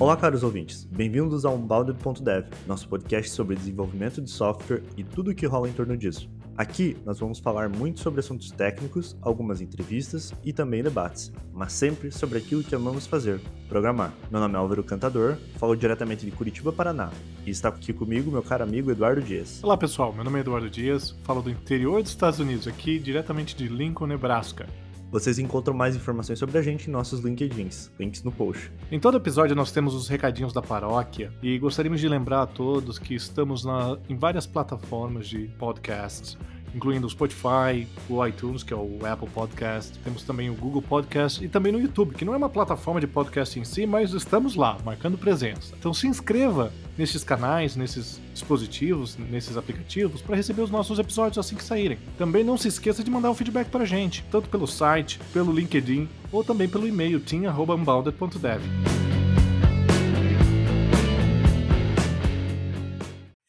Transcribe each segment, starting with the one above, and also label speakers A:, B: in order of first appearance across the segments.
A: Olá, caros ouvintes. Bem-vindos ao Unbounded.dev, nosso podcast sobre desenvolvimento de software e tudo o que rola em torno disso. Aqui nós vamos falar muito sobre assuntos técnicos, algumas entrevistas e também debates, mas sempre sobre aquilo que amamos fazer, programar. Meu nome é Álvaro Cantador, falo diretamente de Curitiba, Paraná, e está aqui comigo meu caro amigo Eduardo Dias.
B: Olá pessoal, meu nome é Eduardo Dias, falo do interior dos Estados Unidos, aqui diretamente de Lincoln, Nebraska.
A: Vocês encontram mais informações sobre a gente em nossos LinkedIns, links no post.
B: Em todo episódio nós temos os recadinhos da paróquia e gostaríamos de lembrar a todos que estamos na, em várias plataformas de podcasts incluindo o Spotify, o iTunes, que é o Apple Podcast, temos também o Google Podcast e também no YouTube, que não é uma plataforma de podcast em si, mas estamos lá, marcando presença. Então se inscreva nesses canais, nesses dispositivos, nesses aplicativos, para receber os nossos episódios assim que saírem. Também não se esqueça de mandar um feedback para a gente, tanto pelo site, pelo LinkedIn ou também pelo e-mail team.unbounded.dev.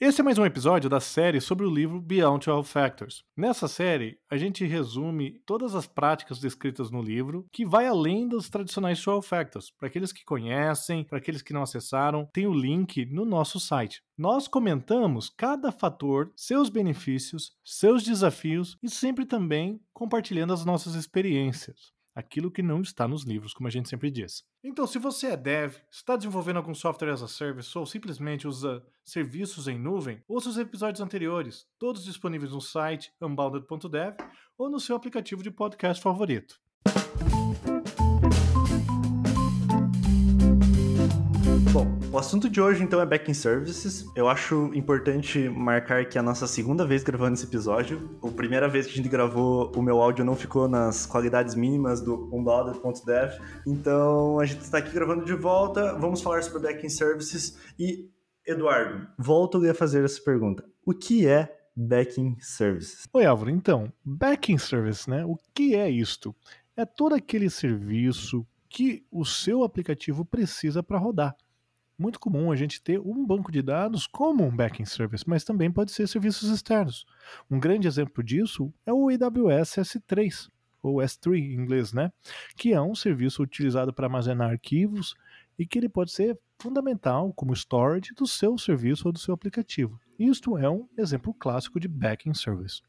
B: Esse é mais um episódio da série sobre o livro Beyond 12 Factors. Nessa série, a gente resume todas as práticas descritas no livro, que vai além dos tradicionais 12 Factors. Para aqueles que conhecem, para aqueles que não acessaram, tem o link no nosso site. Nós comentamos cada fator, seus benefícios, seus desafios e sempre também compartilhando as nossas experiências aquilo que não está nos livros, como a gente sempre diz. Então, se você é dev, está desenvolvendo algum software as a service ou simplesmente usa serviços em nuvem, ouça os episódios anteriores, todos disponíveis no site unbounded.dev ou no seu aplicativo de podcast favorito.
A: O assunto de hoje então é backing services. Eu acho importante marcar que é a nossa segunda vez gravando esse episódio. A primeira vez que a gente gravou, o meu áudio não ficou nas qualidades mínimas do unbounded.dev. Então a gente está aqui gravando de volta. Vamos falar sobre backing services e Eduardo, volto a fazer essa pergunta. O que é backing services?
B: Oi, Álvaro. Então, backing service, né? O que é isto? É todo aquele serviço que o seu aplicativo precisa para rodar muito comum a gente ter um banco de dados como um backing service, mas também pode ser serviços externos. Um grande exemplo disso é o AWS S3, ou S3 em inglês, né? Que é um serviço utilizado para armazenar arquivos e que ele pode ser fundamental como storage do seu serviço ou do seu aplicativo. Isto é um exemplo clássico de backing service.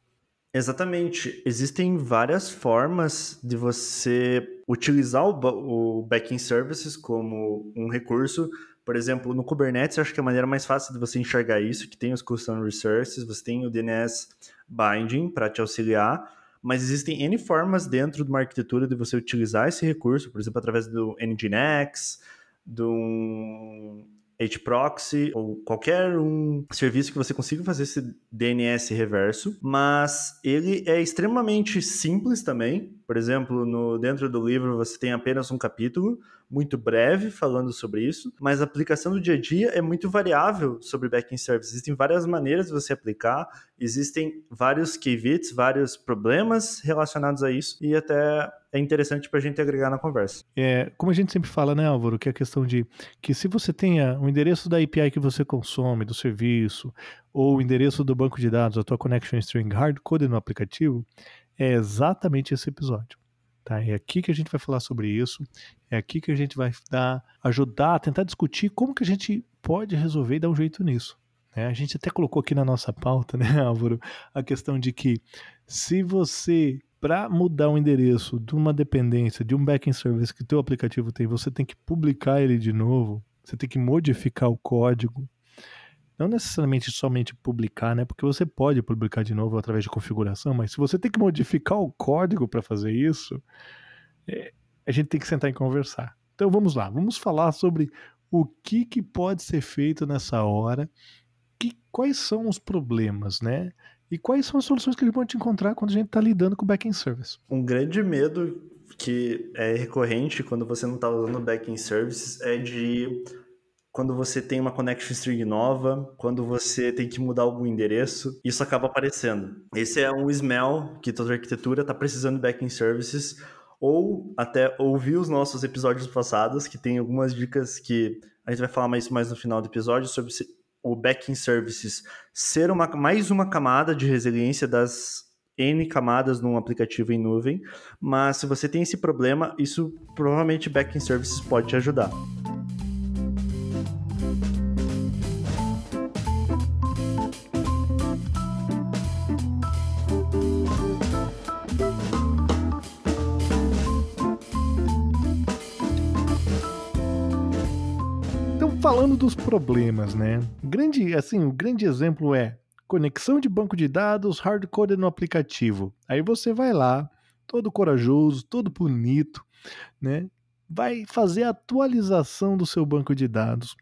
A: Exatamente. Existem várias formas de você utilizar o, backing services como um recurso por exemplo, no Kubernetes, eu acho que a maneira mais fácil de você enxergar isso, que tem os custom resources, você tem o DNS binding para te auxiliar, mas existem N formas dentro de uma arquitetura de você utilizar esse recurso, por exemplo, através do Nginx, do HProxy ou qualquer um serviço que você consiga fazer esse DNS reverso, mas ele é extremamente simples também. Por exemplo, no dentro do livro você tem apenas um capítulo muito breve falando sobre isso, mas a aplicação do dia a dia é muito variável sobre backend service. Existem várias maneiras de você aplicar, existem vários key vários problemas relacionados a isso e até é interessante para a gente agregar na conversa.
B: É, como a gente sempre fala, né, Álvaro, que é a questão de que se você tenha o endereço da API que você consome, do serviço, ou o endereço do banco de dados, a tua connection string hard-coded no aplicativo, é exatamente esse episódio. Tá? É aqui que a gente vai falar sobre isso, é aqui que a gente vai dar, ajudar tentar discutir como que a gente pode resolver e dar um jeito nisso. Né? A gente até colocou aqui na nossa pauta, né, Álvaro, a questão de que se você, para mudar o endereço de uma dependência, de um backend service que o teu aplicativo tem, você tem que publicar ele de novo, você tem que modificar o código, não necessariamente somente publicar, né? Porque você pode publicar de novo através de configuração, mas se você tem que modificar o código para fazer isso, é, a gente tem que sentar e conversar. Então vamos lá, vamos falar sobre o que, que pode ser feito nessa hora, que, quais são os problemas, né? E quais são as soluções que a gente pode encontrar quando a gente está lidando com backend service.
A: Um grande medo que é recorrente quando você não está usando backend services é de quando você tem uma connection string nova, quando você tem que mudar algum endereço, isso acaba aparecendo. Esse é um smell que toda arquitetura está precisando de backend services, ou até ouvir os nossos episódios passados, que tem algumas dicas que a gente vai falar mais, mais no final do episódio, sobre o backend services ser uma, mais uma camada de resiliência das N camadas num aplicativo em nuvem, mas se você tem esse problema, isso provavelmente backend services pode te ajudar.
B: Dos problemas, né? Grande, assim, o grande exemplo é conexão de banco de dados hardcoded no aplicativo. Aí você vai lá, todo corajoso, todo bonito, né? Vai fazer a atualização do seu banco de dados.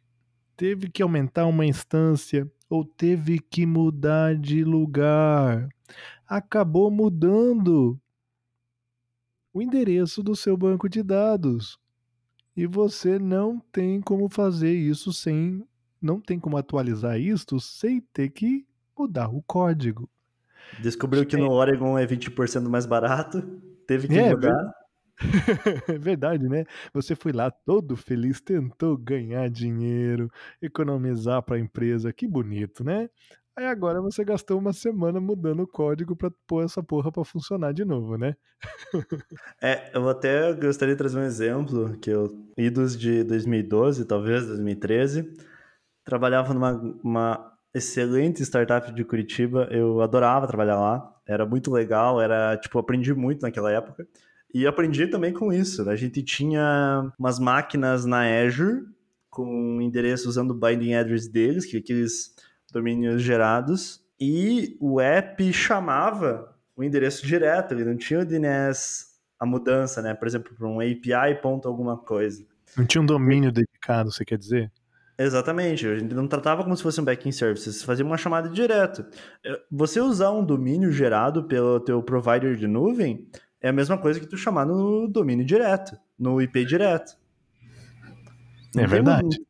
B: Teve que aumentar uma instância ou teve que mudar de lugar. Acabou mudando o endereço do seu banco de dados. E você não tem como fazer isso sem. Não tem como atualizar isto sem ter que mudar o código.
A: Descobriu que no Oregon é 20% mais barato, teve que
B: É,
A: mudar.
B: É verdade, né? Você foi lá todo feliz, tentou ganhar dinheiro, economizar para a empresa, que bonito, né? Aí agora você gastou uma semana mudando o código para pôr essa porra para funcionar de novo, né?
A: É, eu até gostaria de trazer um exemplo, que eu, idos de 2012, talvez 2013, trabalhava numa uma excelente startup de Curitiba, eu adorava trabalhar lá, era muito legal, era, tipo, aprendi muito naquela época, e aprendi também com isso, né? a gente tinha umas máquinas na Azure, com endereço usando o binding address deles, que aqueles domínios gerados, e o app chamava o endereço direto, ele não tinha o DNS, a mudança, né? Por exemplo, para um API ponto alguma coisa.
B: Não tinha um domínio dedicado, você quer dizer?
A: Exatamente, a gente não tratava como se fosse um backend service, você fazia uma chamada direto. Você usar um domínio gerado pelo teu provider de nuvem é a mesma coisa que tu chamar no domínio direto, no IP direto.
B: É verdade.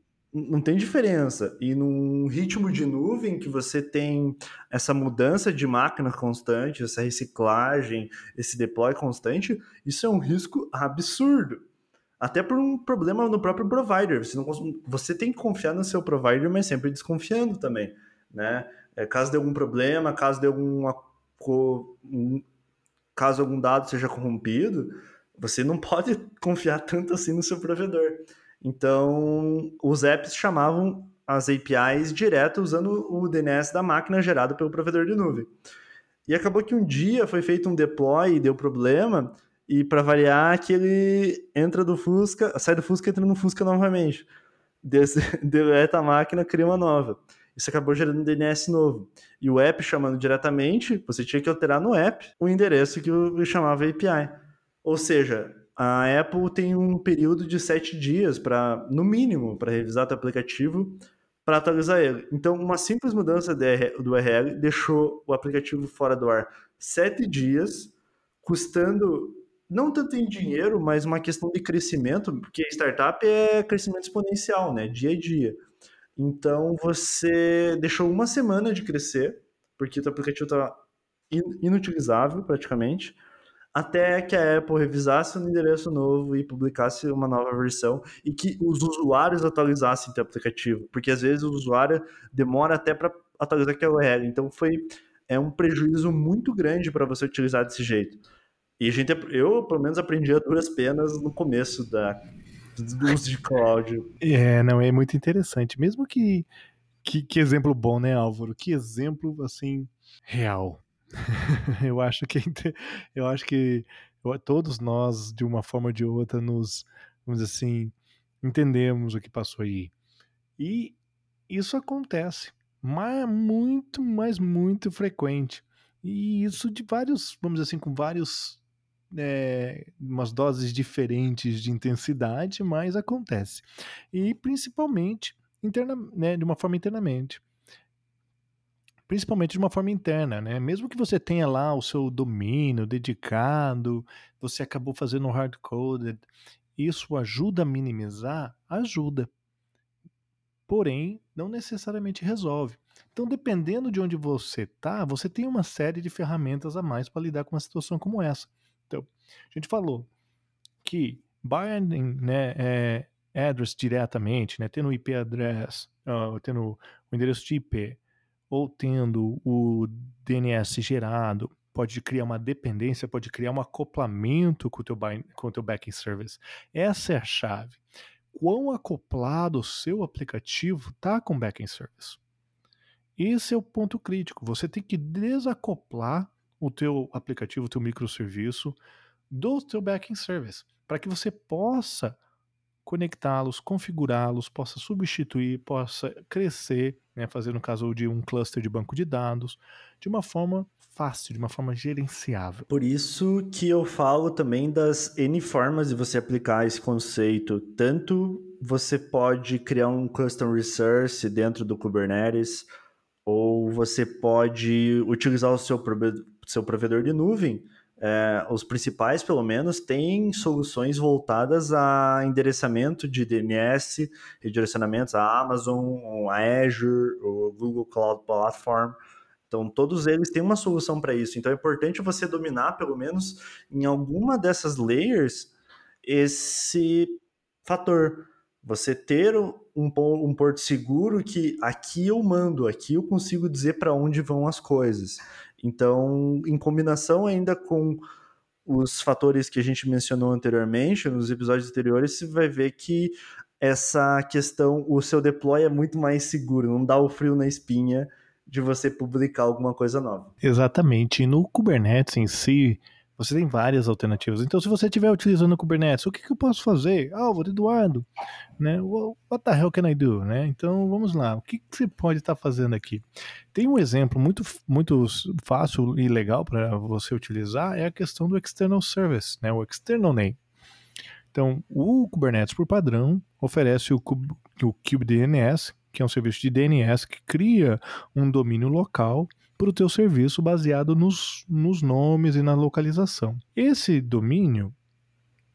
A: Não, tem diferença. E num ritmo de nuvem que você tem essa mudança de máquina constante, essa reciclagem, esse deploy constante, isso é um risco absurdo. Até por um problema no próprio provider. Você, não, você tem que confiar no seu provider, mas sempre desconfiando também. Né? É, caso de algum problema, caso de alguma co- um- caso algum dado seja corrompido, você não pode confiar tanto assim no seu provedor. Então, os apps chamavam as APIs direto usando o DNS da máquina gerado pelo provedor de nuvem. E acabou que um dia foi feito um deploy e deu problema, e para variar, que ele entra do Fusca, sai do Fusca e entra no Fusca novamente. Deleta a máquina, cria uma nova. Isso acabou gerando um DNS novo. E o app chamando diretamente, você tinha que alterar no app o endereço que chamava API. Ou seja, a Apple tem um período de sete dias para, no mínimo, para revisar teu aplicativo para atualizar ele. Então, uma simples mudança do URL deixou o aplicativo fora do ar sete dias, custando não tanto em dinheiro, mas uma questão de crescimento, porque startup é crescimento exponencial, né? Dia a dia. Então, você deixou uma semana de crescer, porque o aplicativo está inutilizável praticamente, até que a Apple revisasse um endereço novo e publicasse uma nova versão e que os usuários atualizassem o aplicativo, porque às vezes o usuário demora até para atualizar aquela URL. Então foi é um prejuízo muito grande para você utilizar desse jeito. E a gente, eu pelo menos aprendi a duras penas no começo da do uso de cloud.
B: É, não, é muito interessante. Mesmo que, que, que exemplo bom, né, Álvaro? Que exemplo, assim, real. eu acho que eu acho que todos nós, de uma forma ou de outra, nos, vamos dizer assim, entendemos o que passou aí. E isso acontece, mas muito, mas muito frequente. E isso de vários, vamos dizer assim, com vários é, umas doses diferentes de intensidade, mas acontece. E principalmente interna, né, de uma forma internamente. Principalmente de uma forma interna, né? Mesmo que você tenha lá o seu domínio dedicado, você acabou fazendo hard-coded, isso ajuda a minimizar? Ajuda. Porém, não necessariamente resolve. Então, dependendo de onde você está, você tem uma série de ferramentas a mais para lidar com uma situação como essa. Então, a gente falou que binding né, é, address diretamente, né, tendo o IP address, uh, tendo o endereço de IP, ou tendo o DNS gerado, pode criar uma dependência, pode criar um acoplamento com o teu, com o teu backend service. Essa é a chave. Quão acoplado o seu aplicativo está com o backend service? Esse é o ponto crítico. Você tem que desacoplar o teu aplicativo, o teu microserviço do teu backend service, para que você possa conectá-los, configurá-los, possa substituir, possa crescer, né, fazer no caso de um cluster de banco de dados, de uma forma fácil, de uma forma gerenciável.
A: Por isso que eu falo também das N formas de você aplicar esse conceito. Tanto você pode criar um custom resource dentro do Kubernetes, ou você pode utilizar o seu, seu provedor de nuvem é, os principais, pelo menos, têm soluções voltadas a endereçamento de DNS, redirecionamentos a Amazon, a Azure, o Google Cloud Platform. Então, todos eles têm uma solução para isso. Então, é importante você dominar, pelo menos em alguma dessas layers, esse fator. Você ter um, um porto seguro que aqui eu mando, aqui eu consigo dizer para onde vão as coisas. Então, em combinação ainda com os fatores que a gente mencionou anteriormente, nos episódios anteriores, você vai ver que essa questão, o seu deploy é muito mais seguro, não dá o frio na espinha de você publicar alguma coisa nova.
B: Exatamente. E no Kubernetes em si, você tem várias alternativas. Então, se você estiver utilizando o Kubernetes, o que, que eu posso fazer? Álvaro, Eduardo, né? What the hell can I do? Né? Então, vamos lá. O que, que você pode estar fazendo aqui? Tem um exemplo muito, muito fácil e legal para você utilizar, é a questão do External Service, né? o External Name. Então, o Kubernetes, por padrão, oferece o, Kube, o KubeDNS, que é um serviço de DNS que cria um domínio local para o teu serviço baseado nos, nos nomes e na localização. Esse domínio,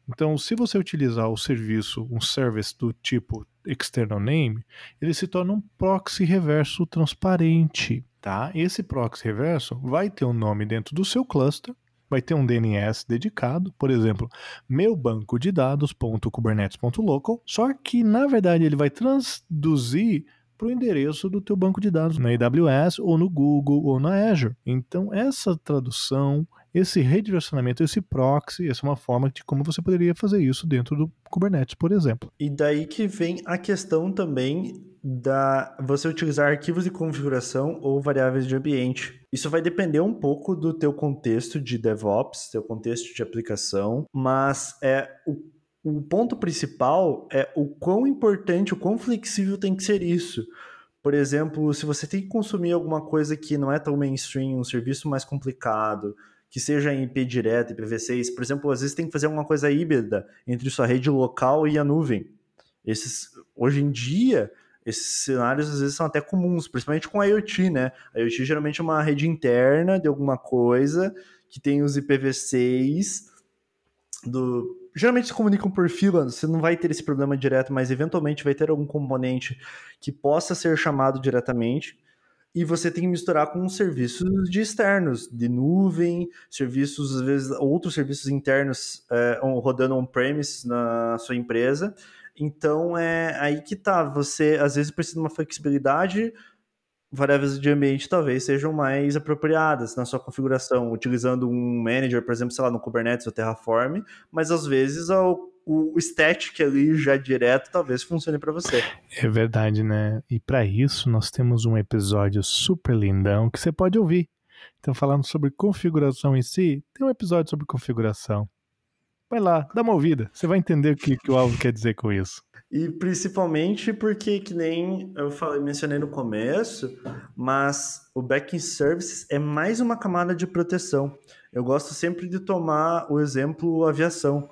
B: então, se você utilizar o serviço, um service do tipo external name, ele se torna um proxy reverso transparente, tá? Esse proxy reverso vai ter um nome dentro do seu cluster, vai ter um DNS dedicado, por exemplo, meu banco de dados.kubernetes.local, só que na verdade ele vai traduzir para o endereço do teu banco de dados na AWS ou no Google ou na Azure. Então essa tradução, esse redirecionamento, esse proxy, essa é uma forma de como você poderia fazer isso dentro do Kubernetes, por exemplo.
A: E daí que vem a questão também da você utilizar arquivos de configuração ou variáveis de ambiente. Isso vai depender um pouco do teu contexto de DevOps, teu contexto de aplicação, mas é o o ponto principal é o quão importante, o quão flexível tem que ser isso. Por exemplo, se você tem que consumir alguma coisa que não é tão mainstream, um serviço mais complicado, que seja em IP direto, IPv6, por exemplo, às vezes tem que fazer alguma coisa híbrida entre sua rede local e a nuvem. Esses, hoje em dia, esses cenários às vezes são até comuns, principalmente com a IoT, né? A IoT geralmente é uma rede interna de alguma coisa que tem os IPv6 do geralmente se comunicam por fila, você não vai ter esse problema direto, mas eventualmente vai ter algum componente que possa ser chamado diretamente. E você tem que misturar com serviços de externos, de nuvem, serviços, às vezes, outros serviços internos é, rodando on-premise na sua empresa. Então é aí que tá. Você às vezes precisa de uma flexibilidade variáveis de ambiente talvez sejam mais apropriadas na sua configuração, utilizando um manager, por exemplo, sei lá, no Kubernetes ou Terraform, mas às vezes o, static ali já direto talvez funcione para você.
B: É verdade, né? E para isso nós temos um episódio super lindão que você pode ouvir. Então, falando sobre configuração em si, tem um episódio sobre configuração. Vai lá, dá uma ouvida. Você vai entender o que, que o Alvo quer dizer com isso.
A: E principalmente porque, que nem eu falei, mencionei no começo, mas o backing services é mais uma camada de proteção. Eu gosto sempre de tomar o exemplo aviação.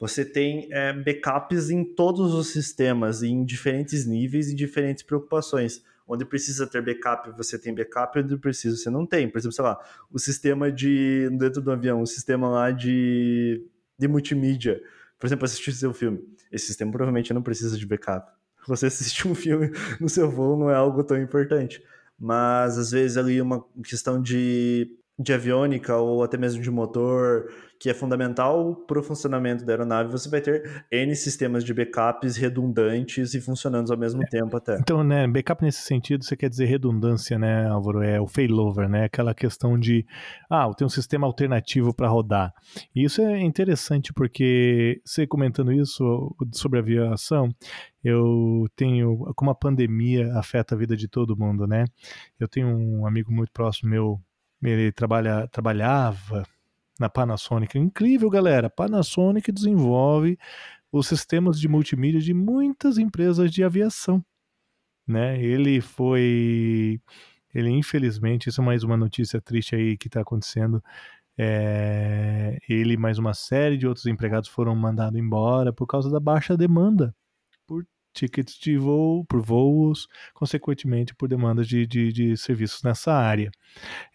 A: Você tem é, backups em todos os sistemas, em diferentes níveis e diferentes preocupações. Onde precisa ter backup, você tem backup, onde precisa, você não tem. Por exemplo, sei lá, o sistema de. dentro do avião, o sistema lá de, de multimídia. Por exemplo, assistir seu filme esse sistema provavelmente não precisa de backup. Você assistir um filme no seu voo não é algo tão importante. Mas às vezes ali uma questão de, de aviônica ou até mesmo de motor, que é fundamental para o funcionamento da aeronave, você vai ter N sistemas de backups redundantes e funcionando ao mesmo é. tempo até.
B: Então, né, backup nesse sentido, você quer dizer redundância, né, Álvaro? É o failover, né? Aquela questão de, ah, eu tenho um sistema alternativo para rodar. E isso é interessante porque, você comentando isso sobre aviação, eu tenho, como a pandemia afeta a vida de todo mundo, né? Eu tenho um amigo muito próximo meu, ele trabalha, trabalhava na Panasonic. Incrível, galera. Panasonic desenvolve os sistemas de multimídia de muitas empresas de aviação. Né? Ele foi. Ele, infelizmente, isso é mais uma notícia triste aí que está acontecendo. É, ele mais uma série de outros empregados foram mandados embora por causa da baixa demanda por tickets de voo, por voos, consequentemente por demandas de, de, de, serviços nessa área.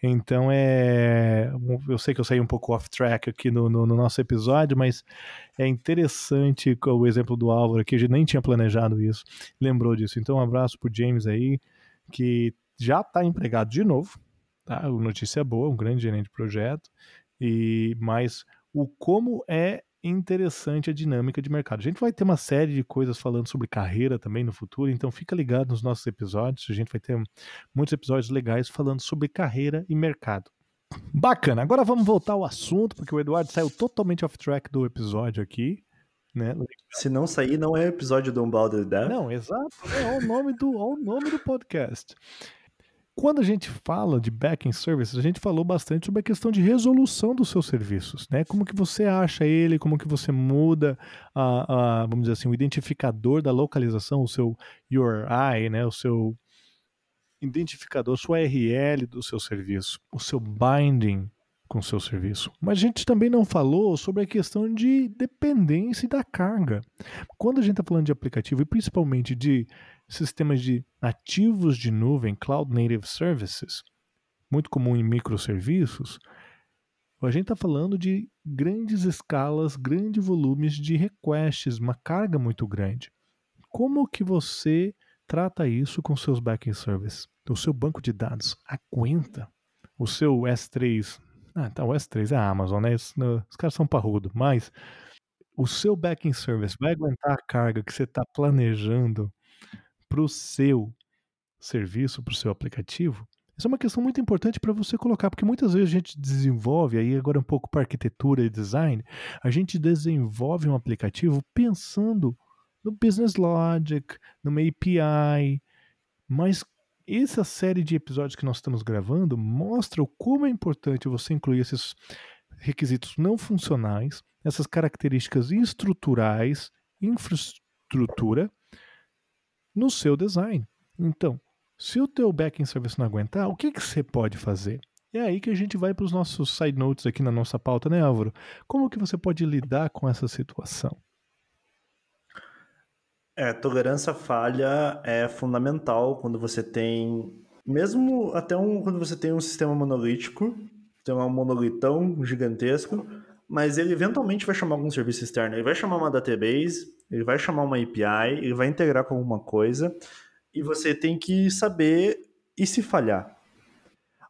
B: Então é. Eu sei que eu saí um pouco off track aqui no, no, no nosso episódio, mas é interessante o exemplo do Álvaro, que a gente nem tinha planejado isso, lembrou disso. Então, um abraço pro James aí, que já está empregado de novo. Tá? Notícia boa, um grande gerente de projeto. E mas o como é interessante a dinâmica de mercado. A gente vai ter uma série de coisas falando sobre carreira também no futuro, então fica ligado nos nossos episódios. A gente vai ter muitos episódios legais falando sobre carreira e mercado. Bacana. Agora vamos voltar ao assunto, porque o Eduardo saiu totalmente off track do episódio aqui. Né?
A: Se não sair, não é episódio do Unbounded Death.
B: Não, exato. É o nome do, é o nome do podcast. Quando a gente fala de backend services, a gente falou bastante sobre a questão de resolução dos seus serviços, né? Como que você acha ele, como que você muda a, a vamos dizer assim, o identificador da localização, o seu URI, né? O seu identificador, sua URL do seu serviço, o seu binding com o seu serviço. Mas a gente também não falou sobre a questão de dependência da carga. Quando a gente está falando de aplicativo e principalmente de sistemas de nativos de nuvem, Cloud Native Services, muito comum em microserviços, a gente está falando de grandes escalas, grandes volumes de requests, uma carga muito grande. Como que você trata isso com seus backend services? O seu banco de dados aguenta? O seu S3, ah, tá, o S3 é a Amazon, né? Os, os caras são parrudo, mas o seu backend service vai aguentar a carga que você está planejando para o seu serviço, para o seu aplicativo? Isso é uma questão muito importante para você colocar, porque muitas vezes a gente desenvolve, aí agora um pouco para arquitetura e design, a gente desenvolve um aplicativo pensando no business logic, numa API, mas essa série de episódios que nós estamos gravando mostra como é importante você incluir esses requisitos não funcionais, essas características estruturais, infraestrutura, no seu design. Então, se o teu backend service não aguentar, o que, que você pode fazer? É aí que a gente vai para os nossos side notes aqui na nossa pauta, né, Álvaro? Como que você pode lidar com essa situação?
A: É, tolerância à falha é fundamental quando você tem, mesmo até um, quando você tem um sistema monolítico, tem um monolitão gigantesco, mas ele eventualmente vai chamar algum serviço externo. Ele vai chamar uma database, ele vai chamar uma API, ele vai integrar com alguma coisa, e você tem que saber e se falhar.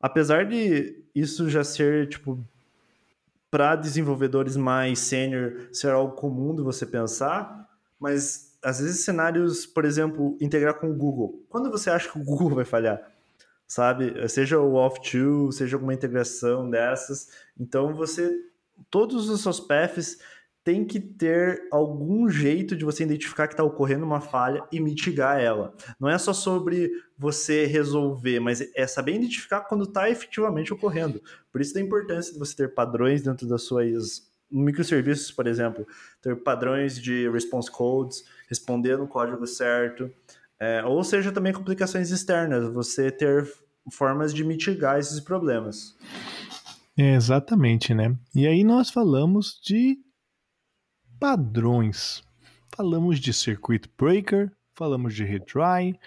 A: Apesar de isso já ser, tipo, para desenvolvedores mais sênior, ser algo comum de você pensar, mas às vezes cenários, por exemplo, integrar com o Google. Quando você acha que o Google vai falhar? Sabe? Seja o off-to, seja alguma integração dessas. Então você todos os seus paths tem que ter algum jeito de você identificar que está ocorrendo uma falha e mitigar ela. Não é só sobre você resolver, mas é saber identificar quando está efetivamente ocorrendo. Por isso da importância de você ter padrões dentro das suas microserviços, por exemplo, ter padrões de response codes, responder no código certo, é, ou seja também complicações externas, você ter formas de mitigar esses problemas.
B: É, exatamente, né? E aí nós falamos de padrões. Falamos de circuit breaker, falamos de retry,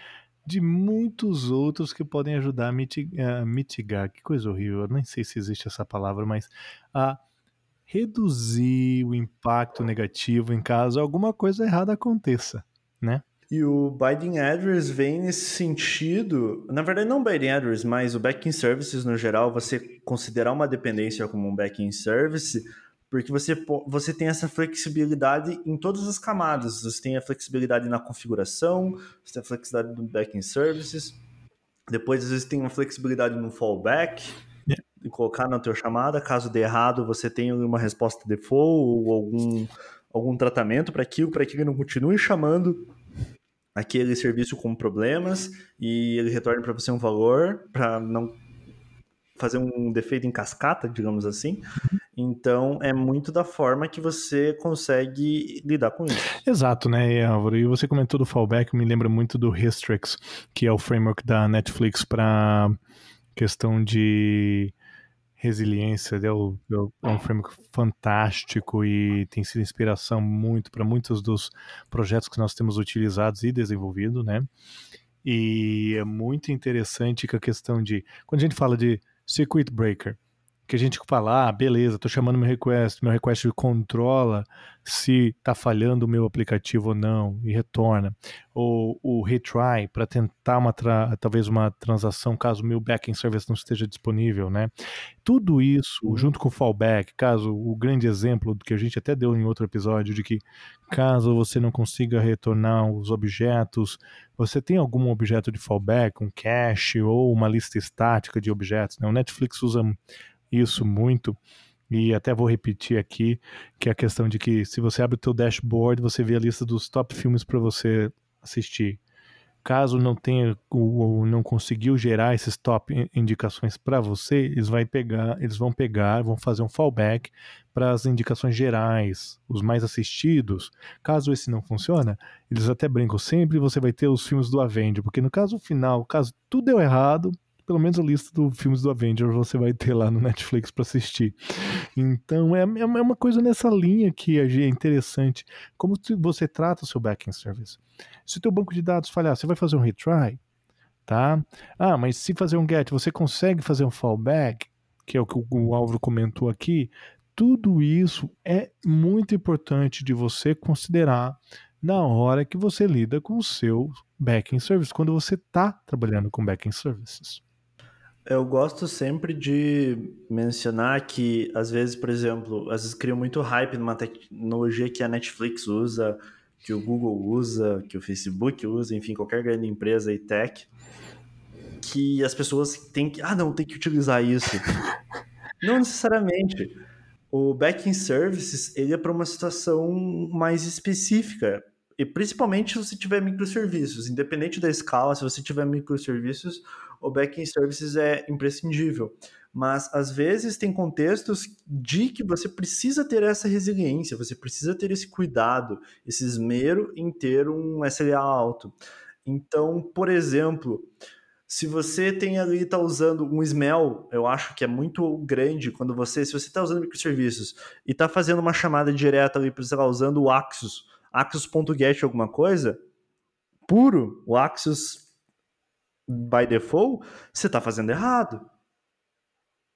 B: de muitos outros que podem ajudar a mitigar, mitigar, que coisa horrível, eu nem sei se existe essa palavra, mas a reduzir o impacto negativo em caso alguma coisa errada aconteça, né?
A: E o Binding Address vem nesse sentido, na verdade não o Binding Address, mas o Backing Services no geral, você considerar uma dependência como um Backing Service, porque você, você tem essa flexibilidade em todas as camadas. Você tem a flexibilidade na configuração, você tem a flexibilidade no Backing Services, depois às vezes tem uma flexibilidade no fallback, yeah. e colocar na tua chamada, caso dê errado, você tem uma resposta default ou algum, algum tratamento para aquilo, para que ele não continue chamando aquele serviço com problemas e ele retorne para você um valor para não fazer um defeito em cascata, digamos assim. Então, é muito da forma que você consegue lidar com isso.
B: Exato, né, Álvaro? E você comentou do fallback, me lembra muito do Hystrix, que é o framework da Netflix para questão de resiliência, é, é um framework fantástico e tem sido inspiração muito para muitos dos projetos que nós temos utilizados e desenvolvido, né? E é muito interessante que a questão de. Quando a gente fala de circuit breaker, que a gente fala, ah, beleza, estou chamando meu request, meu request controla se está falhando o meu aplicativo ou não e retorna. Ou o retry para tentar uma talvez uma transação caso o meu backend service não esteja disponível, né? Tudo isso uhum. junto com o fallback, caso o grande exemplo que a gente até deu em outro episódio de que caso você não consiga retornar os objetos, você tem algum objeto de fallback, um cache ou uma lista estática de objetos, né? O Netflix usa isso muito. E até vou repetir aqui que é a questão de que se você abre o teu dashboard, você vê a lista dos top filmes para você assistir. Caso não tenha ou não conseguiu gerar esses top indicações para você, eles vai pegar, eles vão pegar, vão fazer um fallback para as indicações gerais, os mais assistidos. Caso esse não funciona, eles até brincam sempre, você vai ter os filmes do Avenger, porque no caso final, caso tudo deu errado, pelo menos a lista dos filmes do Avengers você vai ter lá no Netflix para assistir. Então é, é, é uma coisa nessa linha que é interessante. Como você trata o seu backend service. Se o teu banco de dados falhar, você vai fazer um retry, tá? Ah, mas se fazer um get, você consegue fazer um fallback, que é o que o Álvaro comentou aqui. Tudo isso é muito importante de você considerar na hora que você lida com o seu backend service, quando você está trabalhando com backend services.
A: Eu gosto sempre de mencionar que, às vezes, por exemplo, às vezes cria muito hype numa tecnologia que a Netflix usa, que o Google usa, que o Facebook usa, enfim, qualquer grande empresa e tech, que as pessoas têm que. Ah, não, tem que utilizar isso. não necessariamente. O backend services ele é para uma situação mais específica. E principalmente se você tiver microserviços, independente da escala, se você tiver microserviços, o backend services é imprescindível. Mas às vezes tem contextos de que você precisa ter essa resiliência, você precisa ter esse cuidado, esse esmero em ter um SLA alto. Então, por exemplo, se você tem ali está usando um smell, eu acho que é muito grande quando você, se você está usando microserviços e está fazendo uma chamada direta ali, sei lá, usando o Axis, Axis.get alguma coisa, puro, o Axis by default, você está fazendo errado.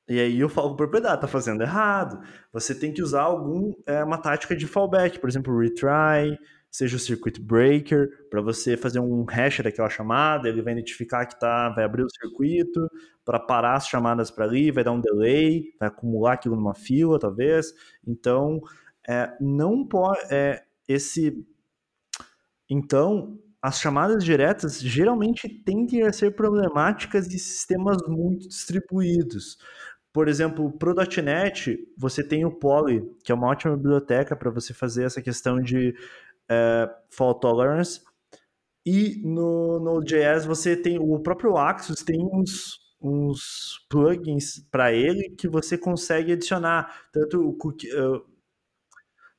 A: E aí eu falo propriedade, está fazendo errado. Você tem que usar algum é, uma tática de fallback, por exemplo, retry, seja o circuit breaker, para você fazer um hash daquela chamada, ele vai identificar que tá, vai abrir o circuito para parar as chamadas para ali, vai dar um delay, vai acumular aquilo numa fila, talvez. Então, é, não pode é, esse então as chamadas diretas geralmente tendem a ser problemáticas de sistemas muito distribuídos. Por exemplo, para .NET, você tem o Poly, que é uma ótima biblioteca para você fazer essa questão de é, fault tolerance. E no Node.js você tem o próprio Axis tem uns, uns plugins para ele que você consegue adicionar tanto o cookie, uh,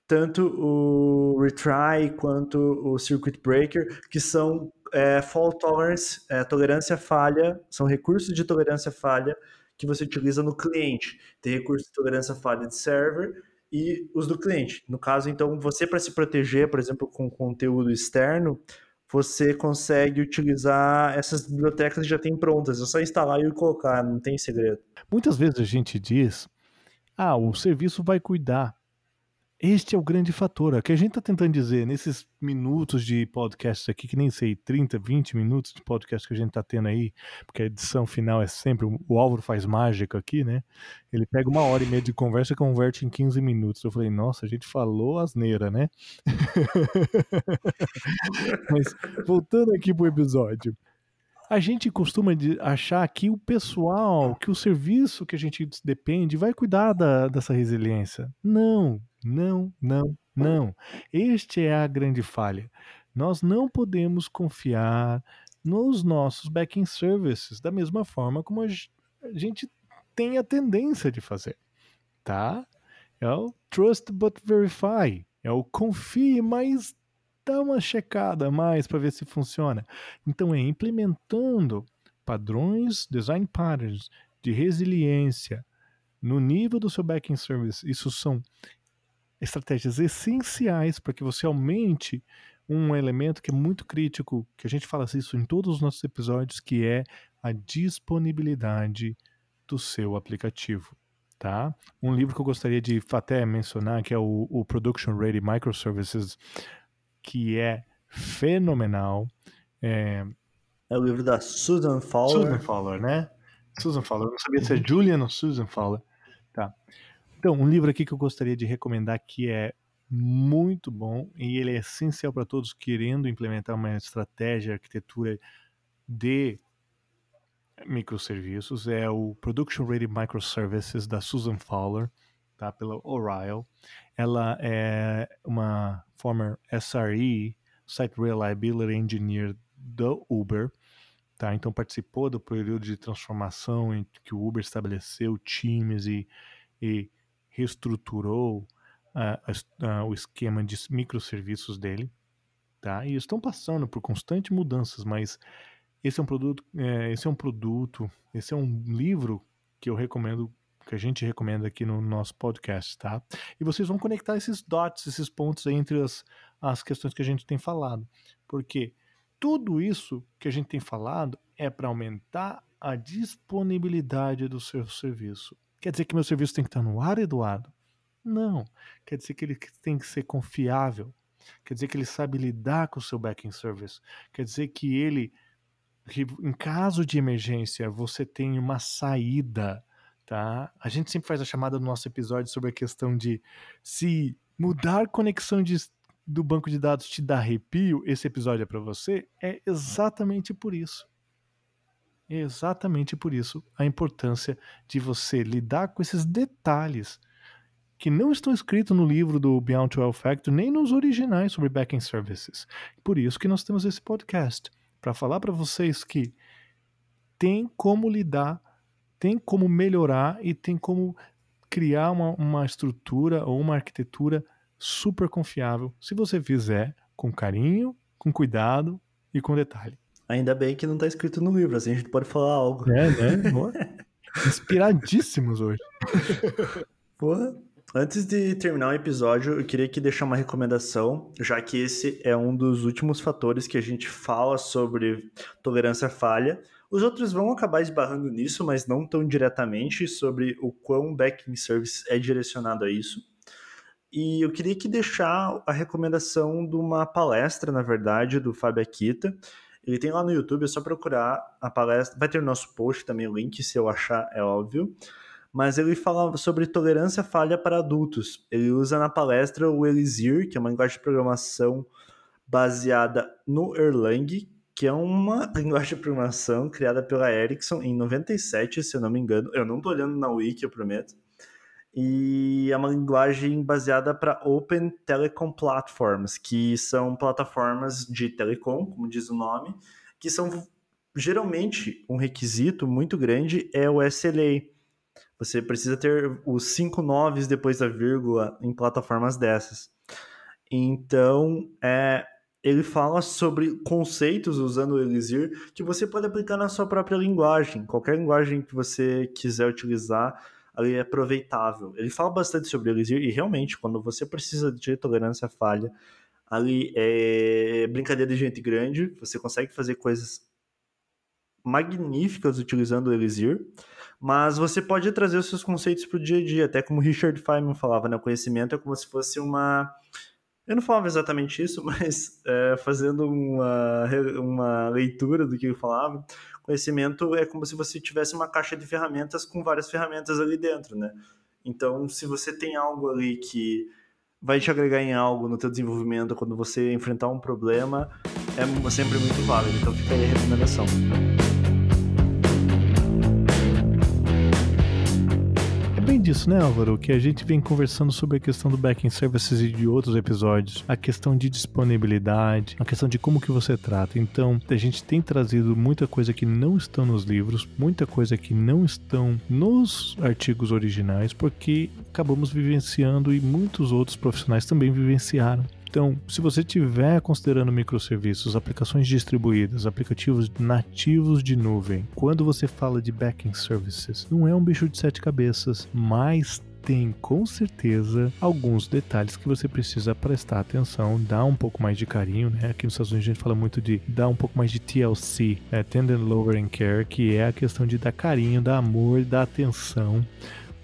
A: tanto o retry quanto o circuit breaker, que são é, fault tolerance, é, tolerância falha, são recursos de tolerância falha que você utiliza no cliente. Tem recurso de tolerância falha de server e os do cliente. No caso, então, você para se proteger, por exemplo, com conteúdo externo, você consegue utilizar essas bibliotecas que já tem prontas. É só instalar e colocar, não tem segredo.
B: Muitas vezes a gente diz, ah, o serviço vai cuidar. Este é o grande fator. O que a gente está tentando dizer nesses minutos de podcast aqui, que nem sei, 30, 20 minutos de podcast que a gente está tendo aí, porque a edição final é sempre. O Álvaro faz mágica aqui, né? Ele pega uma hora e meia de conversa e converte em 15 minutos. Eu falei, nossa, a gente falou asneira, né? Mas voltando aqui pro episódio. A gente costuma achar que o pessoal, que o serviço que a gente depende vai cuidar da, dessa resiliência. Não, não, não, não. Este é a grande falha. Nós não podemos confiar nos nossos backend services da mesma forma como a gente tem a tendência de fazer, tá? É o trust but verify, é o confie, mas dá uma checada a mais para ver se funciona. Então é implementando padrões, design patterns de resiliência no nível do seu backend service. Isso são estratégias essenciais para que você aumente um elemento que é muito crítico, que a gente fala isso em todos os nossos episódios, que é a disponibilidade do seu aplicativo. Tá? Um livro que eu gostaria de até mencionar, que é o, o Production Ready Microservices, que é fenomenal.
A: É, é o livro da Susan Fowler.
B: Susan Fowler, né? Susan Fowler. Eu não sabia se é Julian ou Susan Fowler. Tá. Então, um livro aqui que eu gostaria de recomendar que é muito bom e ele é essencial para todos querendo implementar uma estratégia, arquitetura de microserviços é o Production Ready Microservices da Susan Fowler, tá? Pela Oriel. Ela é uma former SRE, Site Reliability Engineer do Uber, tá? Então participou do período de transformação em que o Uber estabeleceu times e, e reestruturou uh, uh, o esquema de microserviços dele, tá? E estão passando por constantes mudanças, mas esse é um produto, é, esse é um produto, esse é um livro que eu recomendo, que a gente recomenda aqui no nosso podcast, tá? E vocês vão conectar esses dots, esses pontos entre as, as questões que a gente tem falado, porque tudo isso que a gente tem falado é para aumentar a disponibilidade do seu serviço. Quer dizer que meu serviço tem que estar no ar, Eduardo? Não. Quer dizer que ele tem que ser confiável. Quer dizer que ele sabe lidar com o seu backing service. Quer dizer que ele, em caso de emergência, você tem uma saída, tá? A gente sempre faz a chamada no nosso episódio sobre a questão de se mudar conexão de, do banco de dados te dá arrepio, esse episódio é para você, é exatamente por isso. É exatamente por isso a importância de você lidar com esses detalhes que não estão escritos no livro do Beyond 12 Factor, nem nos originais sobre backend services. Por isso que nós temos esse podcast, para falar para vocês que tem como lidar, tem como melhorar e tem como criar uma, uma estrutura ou uma arquitetura super confiável, se você fizer com carinho, com cuidado e com detalhe.
A: Ainda bem que não está escrito no livro, assim a gente pode falar algo.
B: É, né? Inspiradíssimos hoje.
A: Porra. Antes de terminar o episódio, eu queria aqui deixar uma recomendação, já que esse é um dos últimos fatores que a gente fala sobre tolerância à falha. Os outros vão acabar esbarrando nisso, mas não tão diretamente sobre o quão backing service é direcionado a isso. E eu queria aqui deixar a recomendação de uma palestra, na verdade, do Fábio Akita. Ele tem lá no YouTube, é só procurar a palestra. Vai ter no nosso post também o link, se eu achar, é óbvio mas ele fala sobre tolerância falha para adultos. Ele usa na palestra o Elixir, que é uma linguagem de programação baseada no Erlang, que é uma linguagem de programação criada pela Ericsson em 97, se eu não me engano. Eu não estou olhando na Wiki, eu prometo. E é uma linguagem baseada para Open Telecom Platforms, que são plataformas de telecom, como diz o nome, que são geralmente um requisito muito grande é o SLA, você precisa ter os cinco noves depois da vírgula em plataformas dessas. Então, é, ele fala sobre conceitos usando o Elixir que você pode aplicar na sua própria linguagem. Qualquer linguagem que você quiser utilizar, ali é aproveitável. Ele fala bastante sobre Elixir e realmente, quando você precisa de tolerância à falha, ali é brincadeira de gente grande, você consegue fazer coisas magníficas utilizando o Elixir. Mas você pode trazer os seus conceitos para o dia a dia, até como Richard Feynman falava, né? O conhecimento é como se fosse uma. Eu não falava exatamente isso, mas é, fazendo uma, uma leitura do que ele falava, conhecimento é como se você tivesse uma caixa de ferramentas com várias ferramentas ali dentro, né? Então, se você tem algo ali que vai te agregar em algo no teu desenvolvimento quando você enfrentar um problema, é sempre muito válido. Então, fica aí a recomendação.
B: Disso, né, Álvaro, que a gente vem conversando sobre a questão do backend services e de outros episódios, a questão de disponibilidade, a questão de como que você trata. Então, a gente tem trazido muita coisa que não estão nos livros, muita coisa que não estão nos artigos originais, porque acabamos vivenciando e muitos outros profissionais também vivenciaram. Então, se você estiver considerando microserviços, aplicações distribuídas, aplicativos nativos de nuvem, quando você fala de backend services, não é um bicho de sete cabeças, mas tem com certeza alguns detalhes que você precisa prestar atenção, dar um pouco mais de carinho, né? Aqui nos Estados Unidos a gente fala muito de dar um pouco mais de TLC, né? Tender Lowering Care, que é a questão de dar carinho, dar amor, dar atenção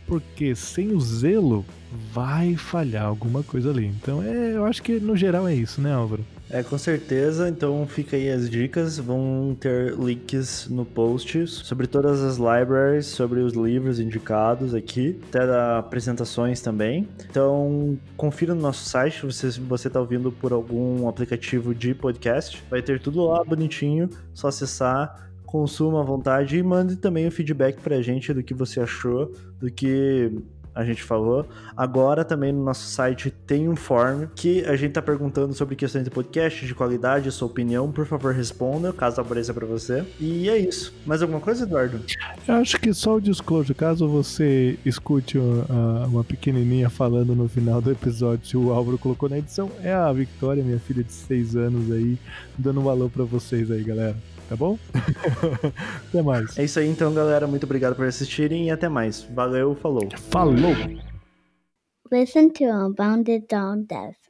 B: porque sem o zelo vai falhar alguma coisa ali. Então, é, eu acho que no geral é isso, né, Álvaro?
A: É, com certeza. Então, fica aí as dicas. Vão ter links no post sobre todas as libraries, sobre os livros indicados aqui, até apresentações também. Então, confira no nosso site. Se você está ouvindo por algum aplicativo de podcast, vai ter tudo lá bonitinho. Só acessar consuma à vontade e mande também o feedback pra gente do que você achou, do que a gente falou. Agora também no nosso site tem um form que a gente tá perguntando sobre questões de podcast, de qualidade, sua opinião. Por favor, responda, caso apareça para você. E é isso. Mais alguma coisa, Eduardo?
B: Eu acho que só o disclosure, caso você escute uma, uma pequenininha falando no final do episódio que o Álvaro colocou na edição, é a Victoria, minha filha de 6 anos aí, dando um valor para vocês aí, galera tá bom? até mais.
A: É isso aí então, galera. Muito obrigado por assistirem e até mais. Valeu, falou.
B: Falou!
C: Listen to Unbounded Down Death.